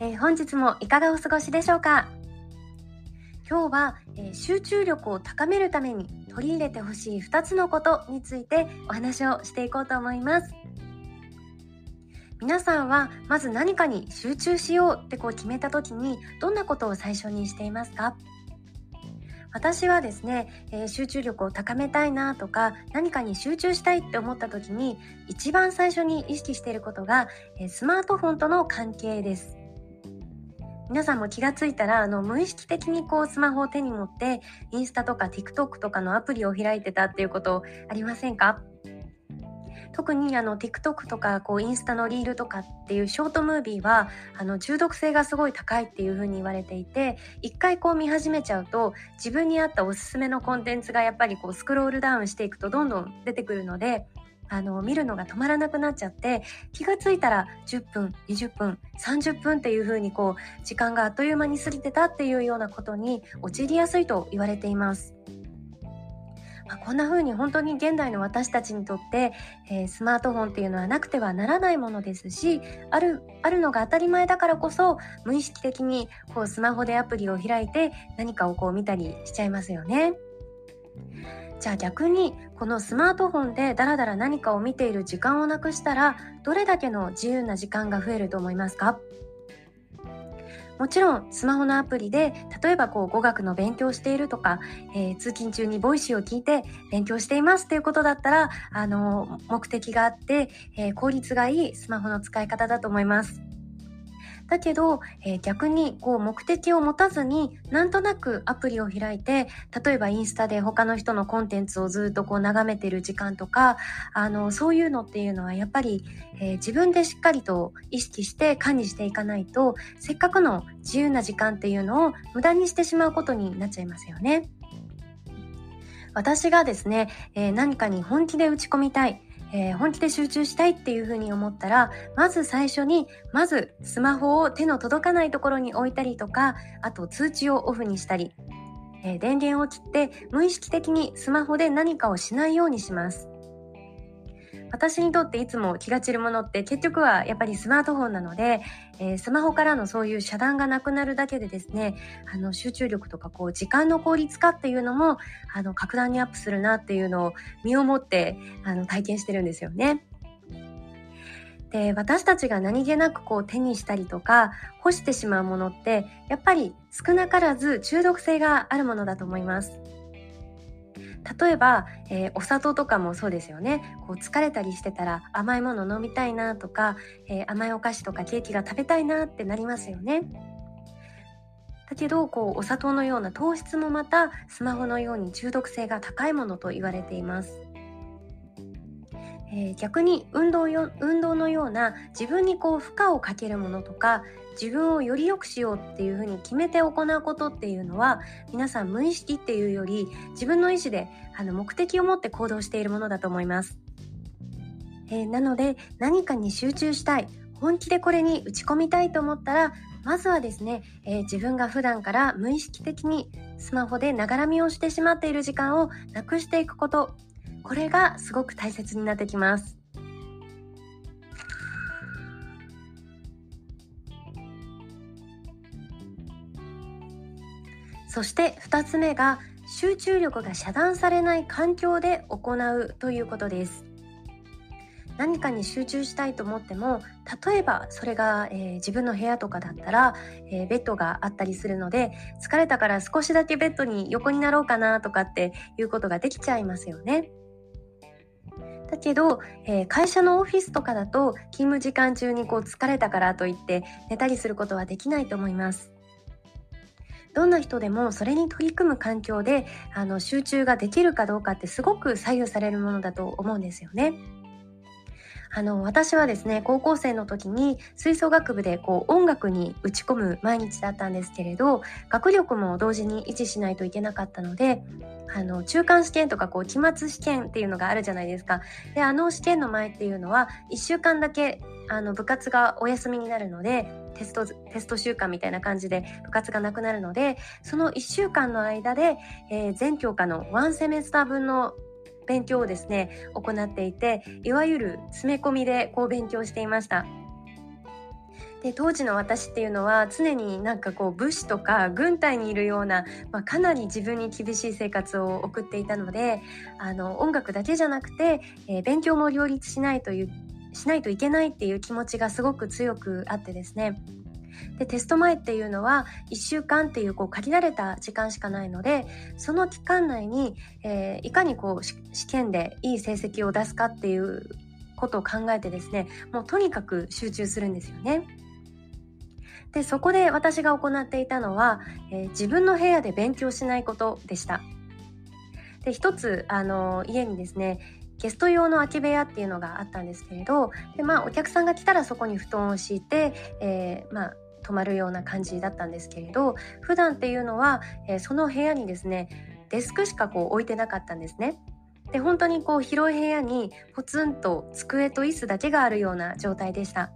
えー、本日もいかがお過ごしでしょうか？今日は、えー、集中力を高めるために取り入れてほしい2つのことについてお話をしていこうと思います。皆さんはまず何かに集中しようってこう決めた時にどんなことを最初にしていますか？私はですね、えー、集中力を高めたいなとか何かに集中したいって思った時に一番最初に意識していることが、えー、スマートフォンとの関係です。皆さんも気がついたらあの無意識的にこうスマホを手に持ってインスタとか TikTok とかのアプリを開いてたっていうことありませんか？特にあの TikTok とかこうインスタのリールとかっていうショートムービーはあの中毒性がすごい高いっていう風に言われていて一回こう見始めちゃうと自分に合ったおすすめのコンテンツがやっぱりこうスクロールダウンしていくとどんどん出てくるのであの見るのが止まらなくなっちゃって気がついたら10分20分30分っていう風にこう時間があっという間に過ぎてたっていうようなことに陥りやすいと言われています。まあ、こんな風に本当に現代の私たちにとって、えー、スマートフォンっていうのはなくてはならないものですしあるあるのが当たり前だからこそ無意識的にこうスマホでアプリを開いて何かをこう見たりしちゃいますよね。じゃあ逆にこのスマートフォンでダラダラ何かを見ている時間をなくしたらどれだけの自由な時間が増えると思いますか？もちろんスマホのアプリで例えばこう語学の勉強しているとか、えー、通勤中にボイシーを聞いて勉強していますっていうことだったらあの目的があって、えー、効率がいいスマホの使い方だと思います。だけど、えー、逆にこう目的を持たずになんとなくアプリを開いて例えばインスタで他の人のコンテンツをずっとこう眺めてる時間とかあのそういうのっていうのはやっぱり、えー、自分でしっかりと意識して管理していかないとせっかくの自由な時間っていうのを無駄にしてしまうことになっちゃいますよね。私がですね、えー、何かに本気で打ち込みたいえー、本気で集中したいっていうふうに思ったらまず最初にまずスマホを手の届かないところに置いたりとかあと通知をオフにしたり、えー、電源を切って無意識的にスマホで何かをしないようにします。私にとっていつも気が散るものって結局はやっぱりスマートフォンなので、えー、スマホからのそういう遮断がなくなるだけでですねあの集中力とかこう時間の効率化っていうのもあの格段にアップするなっていうのを身をもってあの体験してるんですよね。で私たちが何気なくこう手にしたりとか干してしまうものってやっぱり少なからず中毒性があるものだと思います。例えば、えー、お砂糖とかもそうですよねこう疲れたりしてたら甘いもの飲みたいなとか、えー、甘いお菓子とかケーキが食べたいなってなりますよね。だけどこうお砂糖のような糖質もまたスマホのように中毒性が高いものと言われています。えー、逆に運動よ運動のような自分にこう負荷をかけるものとか自分をより良くしようっていうふうに決めて行うことっていうのは皆さん無意識っていうより自分の意思であの目的を持って行動しているものだと思います。えー、なので何かに集中したい本気でこれに打ち込みたいと思ったらまずはですね、えー、自分が普段から無意識的にスマホでながらみをしてしまっている時間をなくしていくことこれがすごく大切になってきます。そして2つ目が集中力が遮断されない環境で行うということです。何かに集中したいと思っても例えばそれが、えー、自分の部屋とかだったら、えー、ベッドがあったりするので疲れたから少しだけベッドに横になろうかなとかっていうことができちゃいますよね。だけど、えー、会社のオフィスとかだと勤務時間中にこう疲れたからといって寝たりすることはできないと思います。どんな人でもそれに取り組む環境であの集中ができるかどうかってすごく左右されるものだと思うんですよね。あの私はですね高校生の時に吹奏楽部でこう音楽に打ち込む毎日だったんですけれど学力も同時に維持しないといけなかったのであの中間試験とかこう期末試験っていうのがあるじゃないですか。であの試験の前っていうのは1週間だけあの部活がお休みになるのでテストテスト週間みたいな感じで部活がなくなるのでその1週間の間で、えー、全教科の1セメスター分の勉強をですね行っていていわゆる詰め込みでこう勉強していました。で当時の私っていうのは常になんかこう武士とか軍隊にいるような、まあ、かなり自分に厳しい生活を送っていたのであの音楽だけじゃなくて、えー、勉強も両立しないというしないといけないっていう気持ちがすごく強くあってですねでテスト前っていうのは1週間っていうこう限られた時間しかないのでその期間内に、えー、いかにこう試験でいい成績を出すかっていうことを考えてですねもうとにかく集中するんですよね。でそこで私が行っていたのは、えー、自分の部屋で勉強しないことでした。で一つあの家にですねゲスト用の空き部屋っていうのがあったんですけれどで、まあ、お客さんが来たらそこに布団を敷いて、えー、まあ、泊まるような感じだったんですけれど普段っていうのは、えー、その部屋にですねデスクしかこう置いてなかったんですね。で本当にこう広い部屋にポツンと机と椅子だけがあるような状態でした。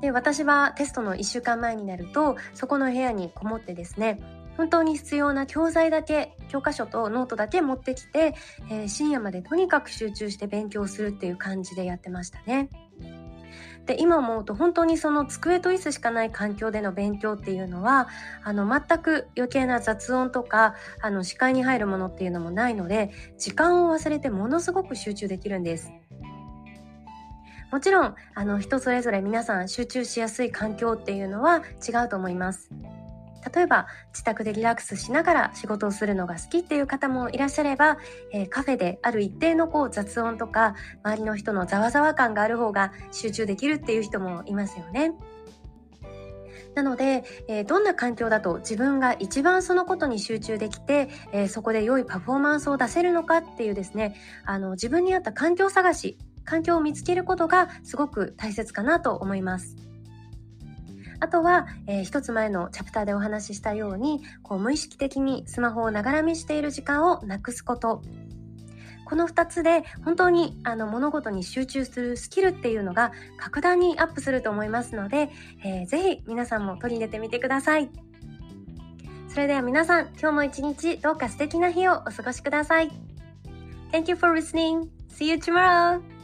で私はテストの1週間前になるとそこの部屋にこもってですね本当に必要な教材だけ教科書とノートだけ持ってきて、えー、深夜までとにかく集中して勉強するっていう感じでやってましたね。で今思うと本当にその机と椅子しかない環境での勉強っていうのはあの全く余計な雑音とかあの視界に入るものっていうのもないので時間を忘れてものすごく集中できるんです。もちろんあの人それぞれ皆さん集中しやすい環境っていうのは違うと思います。例えば自宅でリラックスしながら仕事をするのが好きっていう方もいらっしゃれば、えー、カフェである一定のこう雑音とか周りの人のざわざわ感がある方が集中できるっていう人もいますよね。なので、えー、どんな環境だと自分が一番そのことに集中できて、えー、そこで良いパフォーマンスを出せるのかっていうですねあの自分に合った環境探し環境を見つけることがすごく大切かなと思います。あとは、えー、一つ前のチャプターでお話ししたようにこう無意識的にスマホをながら見している時間をなくすことこの2つで本当にあの物事に集中するスキルっていうのが格段にアップすると思いますので、えー、ぜひ皆さんも取り入れてみてください。それでは皆さん、今日も一日どうか素敵な日をお過ごしください。Thank you for listening. See you tomorrow!